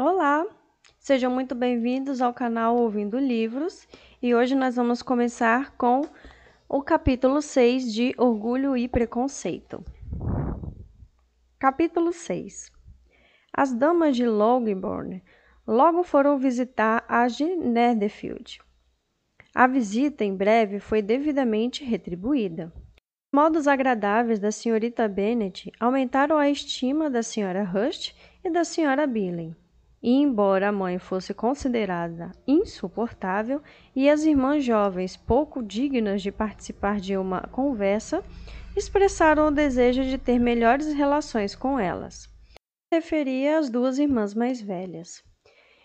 Olá, sejam muito bem-vindos ao canal Ouvindo Livros e hoje nós vamos começar com o capítulo 6 de Orgulho e Preconceito. Capítulo 6 As damas de Longbourn logo foram visitar as de Netherfield. A visita em breve foi devidamente retribuída. Os modos agradáveis da senhorita Bennet aumentaram a estima da senhora Hurst e da senhora Billing. E embora a mãe fosse considerada insuportável e as irmãs jovens pouco dignas de participar de uma conversa, expressaram o desejo de ter melhores relações com elas. Referia às duas irmãs mais velhas.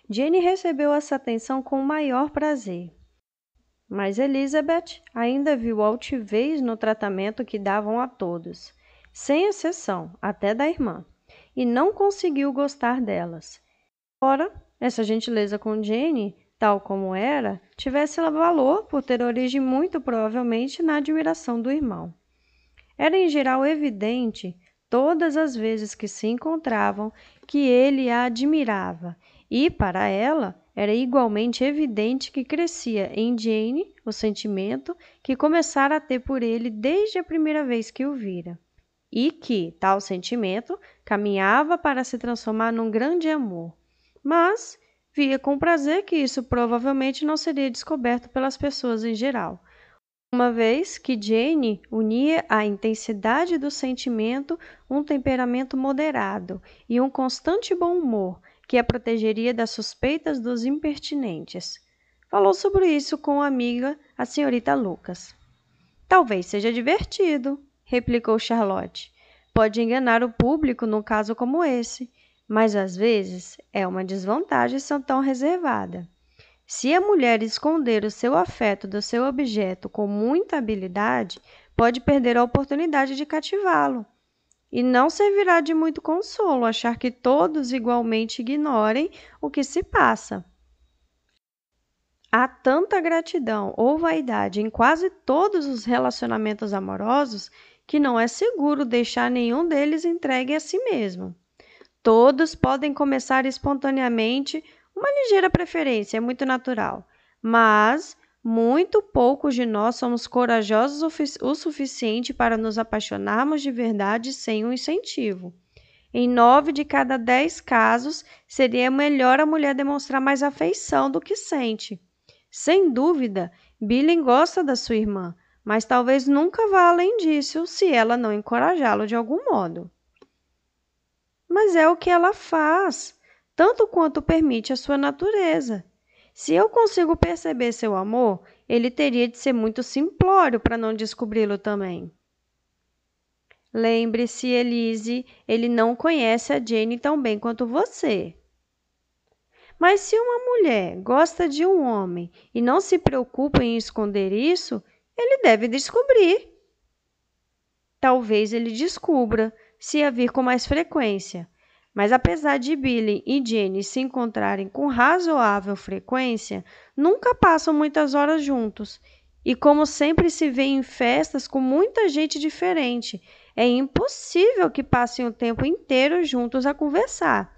Jenny recebeu essa atenção com o maior prazer. Mas Elizabeth ainda viu altivez no tratamento que davam a todos, sem exceção, até da irmã, e não conseguiu gostar delas. Ora, essa gentileza com Jane, tal como era, tivesse valor por ter origem muito provavelmente na admiração do irmão. Era em geral evidente, todas as vezes que se encontravam, que ele a admirava, e para ela era igualmente evidente que crescia em Jane o sentimento que começara a ter por ele desde a primeira vez que o vira, e que tal sentimento caminhava para se transformar num grande amor mas via com prazer que isso provavelmente não seria descoberto pelas pessoas em geral, uma vez que Jane unia à intensidade do sentimento um temperamento moderado e um constante bom humor que a protegeria das suspeitas dos impertinentes. Falou sobre isso com a amiga, a senhorita Lucas. Talvez seja divertido, replicou Charlotte. Pode enganar o público num caso como esse mas às vezes é uma desvantagem ser tão reservada. Se a mulher esconder o seu afeto do seu objeto com muita habilidade, pode perder a oportunidade de cativá-lo. E não servirá de muito consolo achar que todos igualmente ignorem o que se passa. Há tanta gratidão ou vaidade em quase todos os relacionamentos amorosos que não é seguro deixar nenhum deles entregue a si mesmo. Todos podem começar espontaneamente uma ligeira preferência, é muito natural, mas muito poucos de nós somos corajosos o suficiente para nos apaixonarmos de verdade sem um incentivo. Em nove de cada dez casos, seria melhor a mulher demonstrar mais afeição do que sente. Sem dúvida, Billy gosta da sua irmã, mas talvez nunca vá além disso se ela não encorajá-lo de algum modo mas é o que ela faz, tanto quanto permite a sua natureza. Se eu consigo perceber seu amor, ele teria de ser muito simplório para não descobri-lo também. Lembre-se, Elise, ele não conhece a Jane tão bem quanto você. Mas se uma mulher gosta de um homem e não se preocupa em esconder isso, ele deve descobrir. Talvez ele descubra, se a vir com mais frequência. Mas apesar de Billy e Jenny se encontrarem com razoável frequência, nunca passam muitas horas juntos. E como sempre se vê em festas com muita gente diferente, é impossível que passem o tempo inteiro juntos a conversar.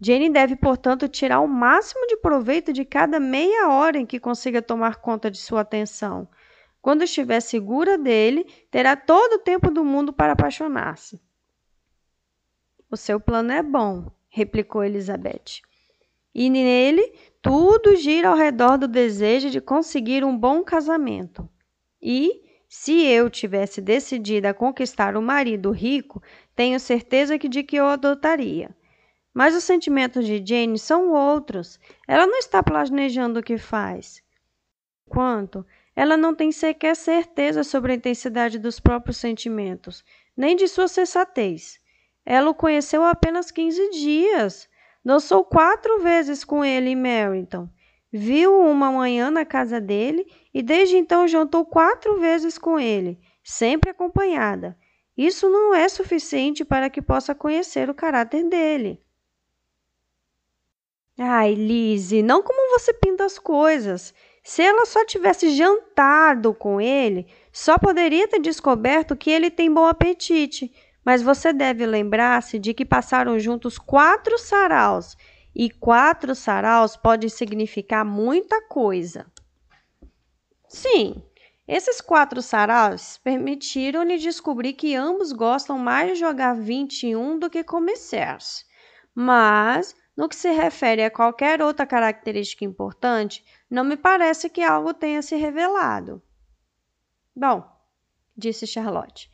Jenny deve, portanto, tirar o máximo de proveito de cada meia hora em que consiga tomar conta de sua atenção. Quando estiver segura dele, terá todo o tempo do mundo para apaixonar-se. O seu plano é bom, replicou Elizabeth. E nele tudo gira ao redor do desejo de conseguir um bom casamento. E, se eu tivesse decidido a conquistar um marido rico, tenho certeza que de que eu adotaria. Mas os sentimentos de Jane são outros. Ela não está planejando o que faz. Quanto ela não tem sequer certeza sobre a intensidade dos próprios sentimentos, nem de sua sensatez. Ela o conheceu há apenas 15 dias. Dançou quatro vezes com ele em Merrington. Viu uma manhã na casa dele e desde então jantou quatro vezes com ele, sempre acompanhada. Isso não é suficiente para que possa conhecer o caráter dele. Ai, Lise, não como você pinta as coisas. Se ela só tivesse jantado com ele, só poderia ter descoberto que ele tem bom apetite. Mas você deve lembrar-se de que passaram juntos quatro saraus E quatro saraus pode significar muita coisa. Sim, esses quatro saraus permitiram-lhe descobrir que ambos gostam mais de jogar 21 do que comer. Mas, no que se refere a qualquer outra característica importante, não me parece que algo tenha se revelado. Bom, disse Charlotte,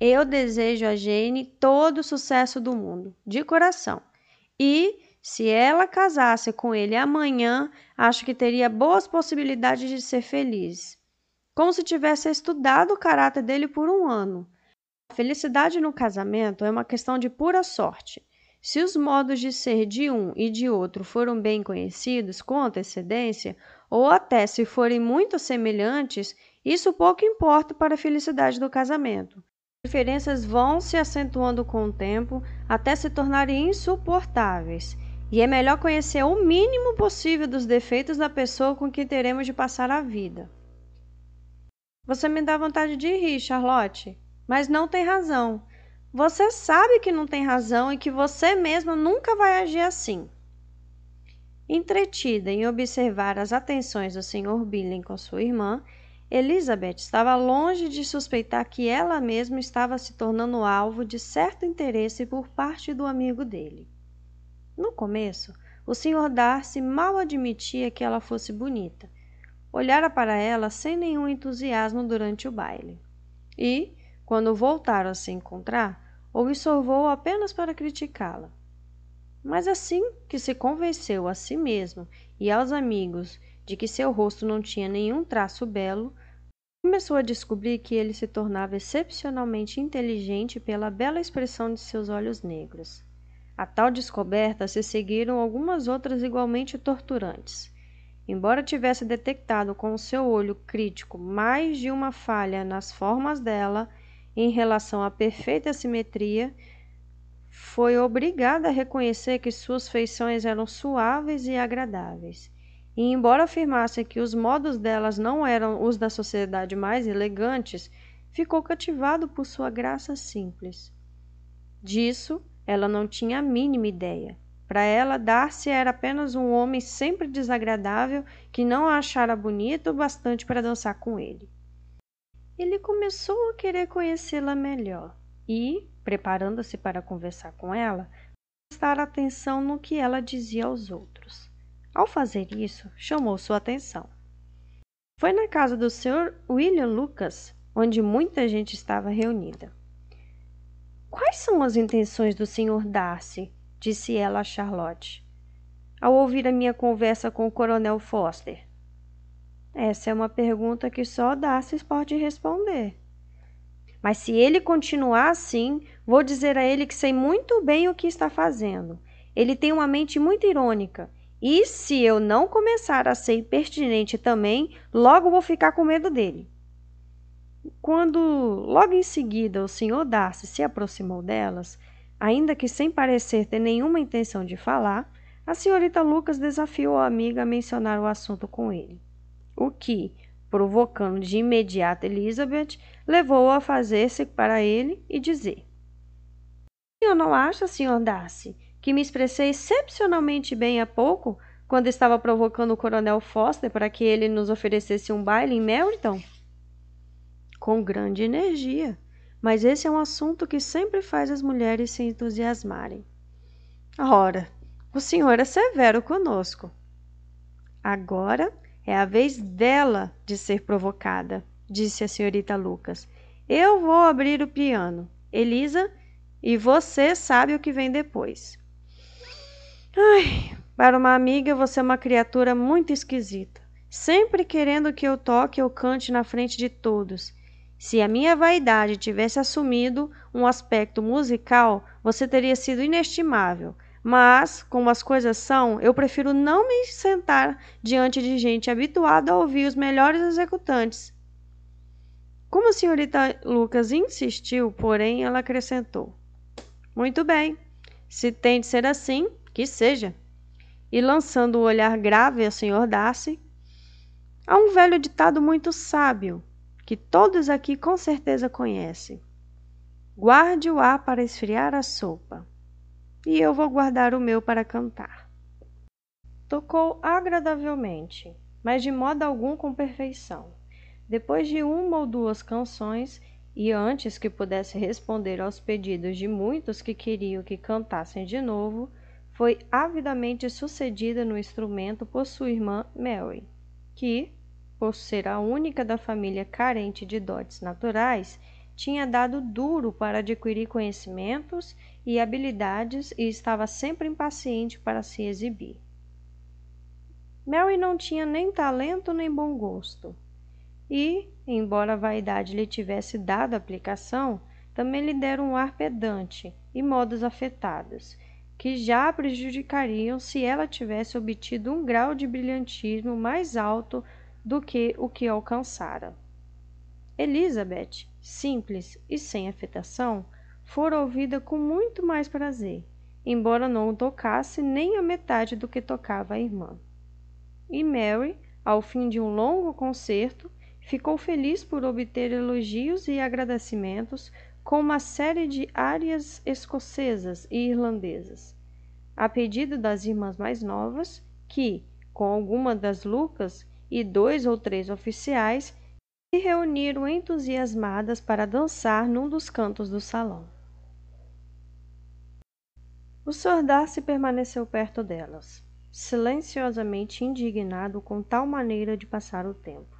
eu desejo a Jane todo o sucesso do mundo, de coração. E, se ela casasse com ele amanhã, acho que teria boas possibilidades de ser feliz. Como se tivesse estudado o caráter dele por um ano. A felicidade no casamento é uma questão de pura sorte. Se os modos de ser de um e de outro foram bem conhecidos com antecedência, ou até se forem muito semelhantes, isso pouco importa para a felicidade do casamento. As diferenças vão se acentuando com o tempo até se tornarem insuportáveis, e é melhor conhecer o mínimo possível dos defeitos da pessoa com quem teremos de passar a vida. Você me dá vontade de rir, Charlotte, mas não tem razão. Você sabe que não tem razão e que você mesma nunca vai agir assim. Entretida em observar as atenções do Sr. Billing com sua irmã, Elizabeth estava longe de suspeitar que ela mesma estava se tornando alvo de certo interesse por parte do amigo dele. No começo, o Sr. Darcy mal admitia que ela fosse bonita. Olhara para ela sem nenhum entusiasmo durante o baile. E, quando voltaram a se encontrar, observou apenas para criticá-la. Mas assim que se convenceu a si mesmo e aos amigos de que seu rosto não tinha nenhum traço belo, começou a descobrir que ele se tornava excepcionalmente inteligente pela bela expressão de seus olhos negros. A tal descoberta se seguiram algumas outras igualmente torturantes. Embora tivesse detectado com o seu olho crítico mais de uma falha nas formas dela, em relação à perfeita simetria, foi obrigada a reconhecer que suas feições eram suaves e agradáveis. E embora afirmasse que os modos delas não eram os da sociedade mais elegantes, ficou cativado por sua graça simples. Disso ela não tinha a mínima ideia. Para ela, Darcy era apenas um homem sempre desagradável que não a achara bonita o bastante para dançar com ele. Ele começou a querer conhecê-la melhor e, preparando-se para conversar com ela, prestar atenção no que ela dizia aos outros. Ao fazer isso, chamou sua atenção. Foi na casa do Sr. William Lucas, onde muita gente estava reunida. Quais são as intenções do Sr. Darcy? disse ela a Charlotte, ao ouvir a minha conversa com o Coronel Foster. Essa é uma pergunta que só Darcy pode responder. Mas se ele continuar assim, vou dizer a ele que sei muito bem o que está fazendo. Ele tem uma mente muito irônica. E se eu não começar a ser pertinente também, logo vou ficar com medo dele. Quando, logo em seguida, o Sr. Darcy se aproximou delas, ainda que sem parecer ter nenhuma intenção de falar, a senhorita Lucas desafiou a amiga a mencionar o assunto com ele o que, provocando de imediato Elizabeth, levou-a a fazer-se para ele e dizer: senhor não acha, Sr. Darcy, que me expressei excepcionalmente bem há pouco, quando estava provocando o Coronel Foster para que ele nos oferecesse um baile em Meryton? Com grande energia, mas esse é um assunto que sempre faz as mulheres se entusiasmarem. Ora, o senhor é severo conosco. Agora é a vez dela de ser provocada, disse a senhorita Lucas. Eu vou abrir o piano, Elisa, e você sabe o que vem depois. Ai, para uma amiga você é uma criatura muito esquisita, sempre querendo que eu toque ou cante na frente de todos. Se a minha vaidade tivesse assumido um aspecto musical, você teria sido inestimável. Mas, como as coisas são, eu prefiro não me sentar diante de gente habituada a ouvir os melhores executantes. Como a senhorita Lucas insistiu, porém, ela acrescentou: Muito bem, se tem de ser assim, que seja. E lançando o um olhar grave ao senhor Darcy, há um velho ditado muito sábio, que todos aqui com certeza conhecem. Guarde o ar para esfriar a sopa e eu vou guardar o meu para cantar. Tocou agradavelmente, mas de modo algum com perfeição. Depois de uma ou duas canções, e antes que pudesse responder aos pedidos de muitos que queriam que cantassem de novo, foi avidamente sucedida no instrumento por sua irmã Mary, que, por ser a única da família carente de dotes naturais, tinha dado duro para adquirir conhecimentos e habilidades e estava sempre impaciente para se exibir. Mary não tinha nem talento nem bom gosto. E, embora a vaidade lhe tivesse dado aplicação, também lhe deram um ar pedante e modos afetados, que já a prejudicariam se ela tivesse obtido um grau de brilhantismo mais alto do que o que alcançara. Elizabeth, simples e sem afetação, fora ouvida com muito mais prazer, embora não tocasse nem a metade do que tocava a irmã e Mary, ao fim de um longo concerto, ficou feliz por obter elogios e agradecimentos com uma série de áreas escocesas e irlandesas. A pedido das irmãs mais novas, que, com alguma das Lucas e dois ou três oficiais, se reuniram entusiasmadas para dançar num dos cantos do salão. O Sr. Darcy permaneceu perto delas silenciosamente indignado com tal maneira de passar o tempo,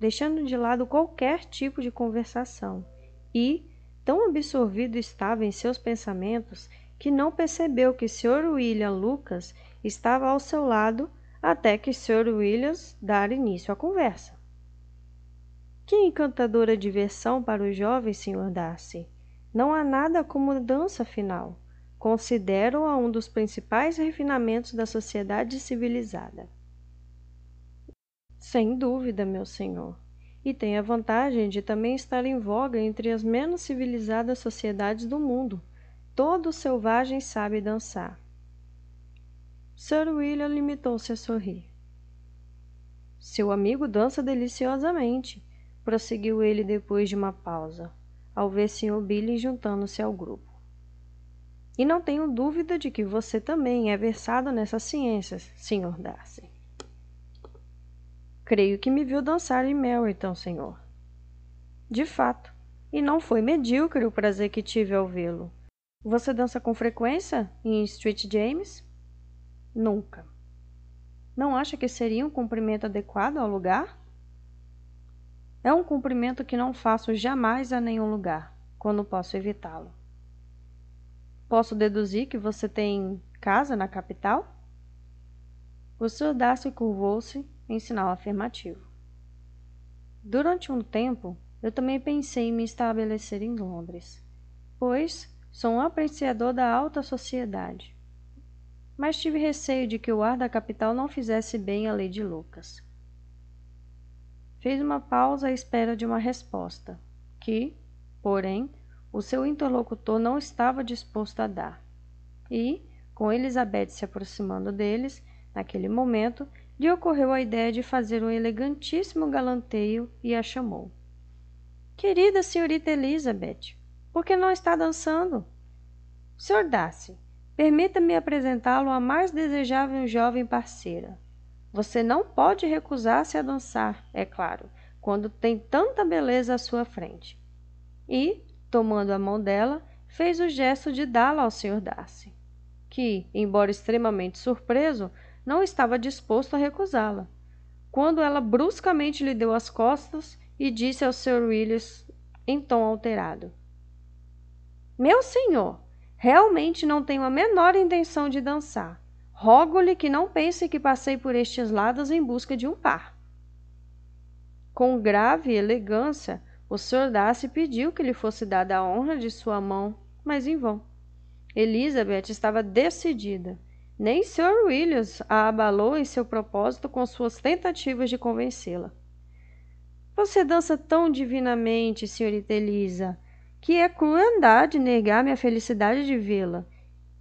deixando de lado qualquer tipo de conversação, e, tão absorvido estava em seus pensamentos, que não percebeu que Sr. William Lucas estava ao seu lado até que Sr. Williams dar início à conversa. Que encantadora diversão para o jovem Sr. Darcy! Não há nada como dança final considero-a um dos principais refinamentos da sociedade civilizada. Sem dúvida, meu senhor, e tem a vantagem de também estar em voga entre as menos civilizadas sociedades do mundo. Todo selvagem sabe dançar. Sir William limitou-se a sorrir. Seu amigo dança deliciosamente, prosseguiu ele depois de uma pausa, ao ver Sr. Billy juntando-se ao grupo. E não tenho dúvida de que você também é versado nessas ciências, Sr. Darcy. Creio que me viu dançar em Meryton, senhor. De fato, e não foi medíocre o prazer que tive ao vê-lo. Você dança com frequência em Street James? Nunca. Não acha que seria um cumprimento adequado ao lugar? É um cumprimento que não faço jamais a nenhum lugar, quando posso evitá-lo. Posso deduzir que você tem casa na capital? O Sr. Darcy curvou-se em sinal afirmativo. Durante um tempo, eu também pensei em me estabelecer em Londres, pois sou um apreciador da alta sociedade. Mas tive receio de que o ar da capital não fizesse bem à Lady Lucas. Fez uma pausa à espera de uma resposta, que, porém, o seu interlocutor não estava disposto a dar. E, com Elizabeth se aproximando deles, naquele momento, lhe ocorreu a ideia de fazer um elegantíssimo galanteio e a chamou. Querida senhorita Elizabeth, por que não está dançando? Sr. Darcy, permita-me apresentá-lo à mais desejável jovem parceira. Você não pode recusar-se a dançar, é claro, quando tem tanta beleza à sua frente. E, tomando a mão dela, fez o gesto de dá-la ao Sr. Darcy, que, embora extremamente surpreso, não estava disposto a recusá-la. Quando ela bruscamente lhe deu as costas e disse ao Sr. Willis em tom alterado: Meu senhor, realmente não tenho a menor intenção de dançar. Rogo-lhe que não pense que passei por estes lados em busca de um par. Com grave elegância, o Sr. Darcy pediu que lhe fosse dada a honra de sua mão, mas em vão. Elizabeth estava decidida. Nem Sr. Williams a abalou em seu propósito com suas tentativas de convencê-la. Você dança tão divinamente, senhorita Elisa, que é crueldade negar minha felicidade de vê-la.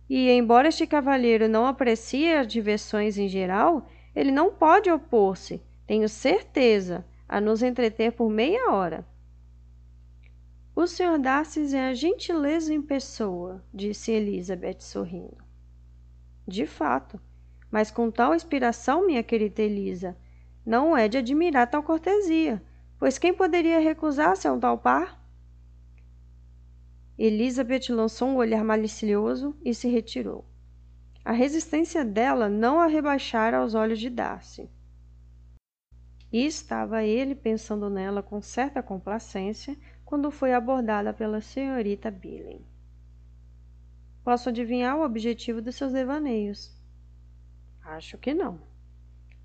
E, embora este cavalheiro não aprecie as diversões em geral, ele não pode opor-se, tenho certeza, a nos entreter por meia hora. O Sr. Darcy é a gentileza em pessoa, disse Elizabeth sorrindo. De fato, mas com tal inspiração, minha querida Elisa, não é de admirar tal cortesia, pois quem poderia recusar-se a um tal par? Elizabeth lançou um olhar malicioso e se retirou. A resistência dela não a rebaixara aos olhos de Darcy. E estava ele pensando nela com certa complacência quando foi abordada pela senhorita Billing. Posso adivinhar o objetivo dos seus devaneios? Acho que não.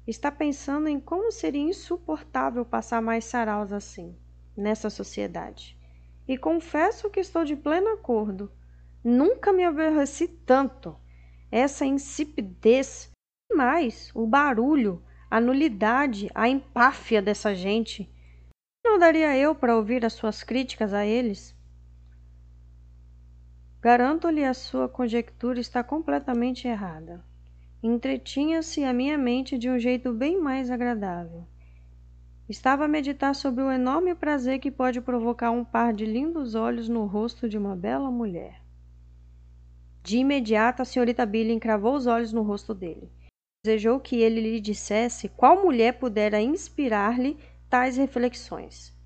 Está pensando em como seria insuportável passar mais saraus assim, nessa sociedade. E confesso que estou de pleno acordo. Nunca me aborreci tanto. Essa insipidez, e mais, o barulho, a nulidade, a empáfia dessa gente. Não daria eu para ouvir as suas críticas a eles? Garanto-lhe a sua conjectura está completamente errada. Entretinha-se a minha mente de um jeito bem mais agradável. Estava a meditar sobre o enorme prazer que pode provocar um par de lindos olhos no rosto de uma bela mulher. De imediato, a senhorita Billy encravou os olhos no rosto dele. Desejou que ele lhe dissesse qual mulher pudera inspirar-lhe tais reflexões.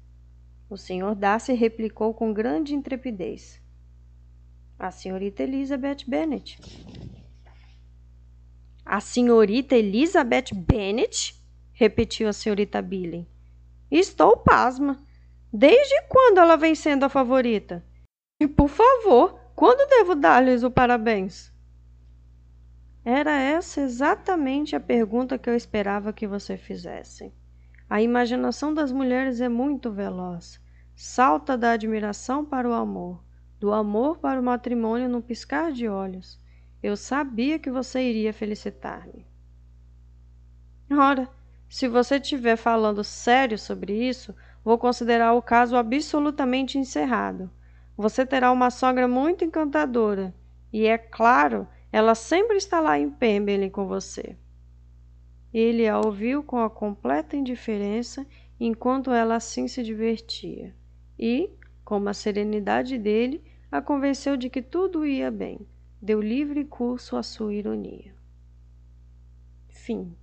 O senhor Darcy replicou com grande intrepidez. A senhorita Elizabeth Bennet. A senhorita Elizabeth Bennet? repetiu a senhorita Billy. Estou pasma. Desde quando ela vem sendo a favorita? E por favor, quando devo dar-lhes o parabéns? Era essa exatamente a pergunta que eu esperava que você fizesse. A imaginação das mulheres é muito veloz. Salta da admiração para o amor, do amor para o matrimônio num piscar de olhos. Eu sabia que você iria felicitar-me. Ora, se você estiver falando sério sobre isso, vou considerar o caso absolutamente encerrado. Você terá uma sogra muito encantadora, e é claro, ela sempre está lá em Pemberley com você. Ele a ouviu com a completa indiferença enquanto ela assim se divertia, e, com a serenidade dele, a convenceu de que tudo ia bem. Deu livre curso à sua ironia. Fim.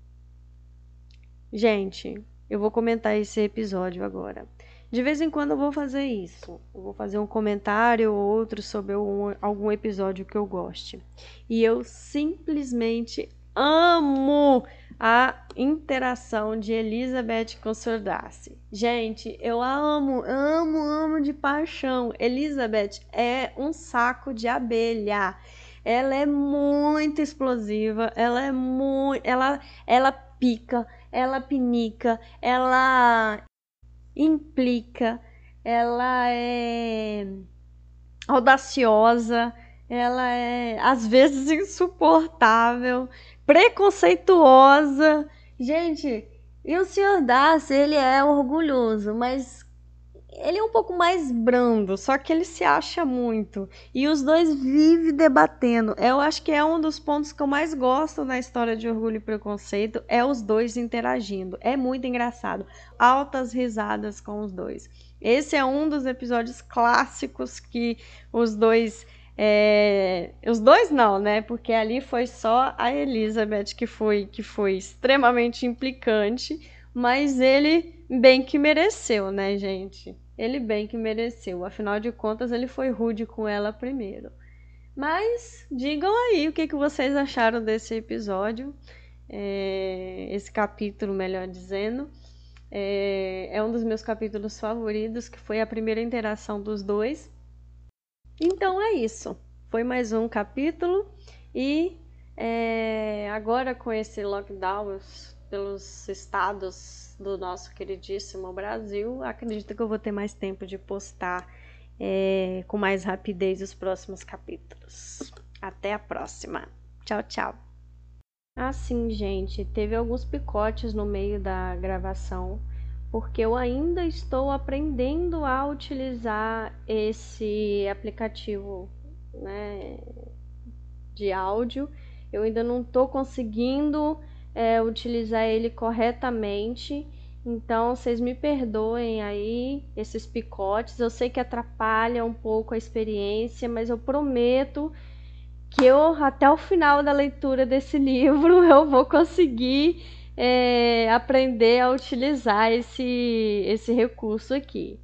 Gente, eu vou comentar esse episódio agora. De vez em quando eu vou fazer isso. Eu vou fazer um comentário ou outro sobre um, algum episódio que eu goste. E eu simplesmente amo a interação de Elizabeth com Sir Darcy. Gente, eu amo, amo, amo de paixão. Elizabeth é um saco de abelha. Ela é muito explosiva, ela é muito, ela ela pica, ela pinica, ela implica, ela é audaciosa, ela é às vezes insuportável, preconceituosa. Gente, e o Sr. Darcy, ele é orgulhoso, mas ele é um pouco mais brando, só que ele se acha muito. E os dois vivem debatendo. Eu acho que é um dos pontos que eu mais gosto na história de Orgulho e Preconceito, é os dois interagindo. É muito engraçado. Altas risadas com os dois. Esse é um dos episódios clássicos que os dois é, os dois não, né? Porque ali foi só a Elizabeth que foi que foi extremamente implicante, mas ele bem que mereceu, né, gente? Ele bem que mereceu. Afinal de contas, ele foi rude com ela primeiro. Mas digam aí o que, que vocês acharam desse episódio, é, esse capítulo, melhor dizendo. É, é um dos meus capítulos favoritos, que foi a primeira interação dos dois. Então é isso. Foi mais um capítulo e é, agora com esse lockdown pelos estados do nosso queridíssimo Brasil, acredito que eu vou ter mais tempo de postar é, com mais rapidez os próximos capítulos. Até a próxima. Tchau, tchau. Assim, gente, teve alguns picotes no meio da gravação porque eu ainda estou aprendendo a utilizar esse aplicativo né, de áudio. Eu ainda não estou conseguindo é, utilizar ele corretamente. Então, vocês me perdoem aí esses picotes. Eu sei que atrapalha um pouco a experiência, mas eu prometo que eu até o final da leitura desse livro eu vou conseguir é, aprender a utilizar esse, esse recurso aqui.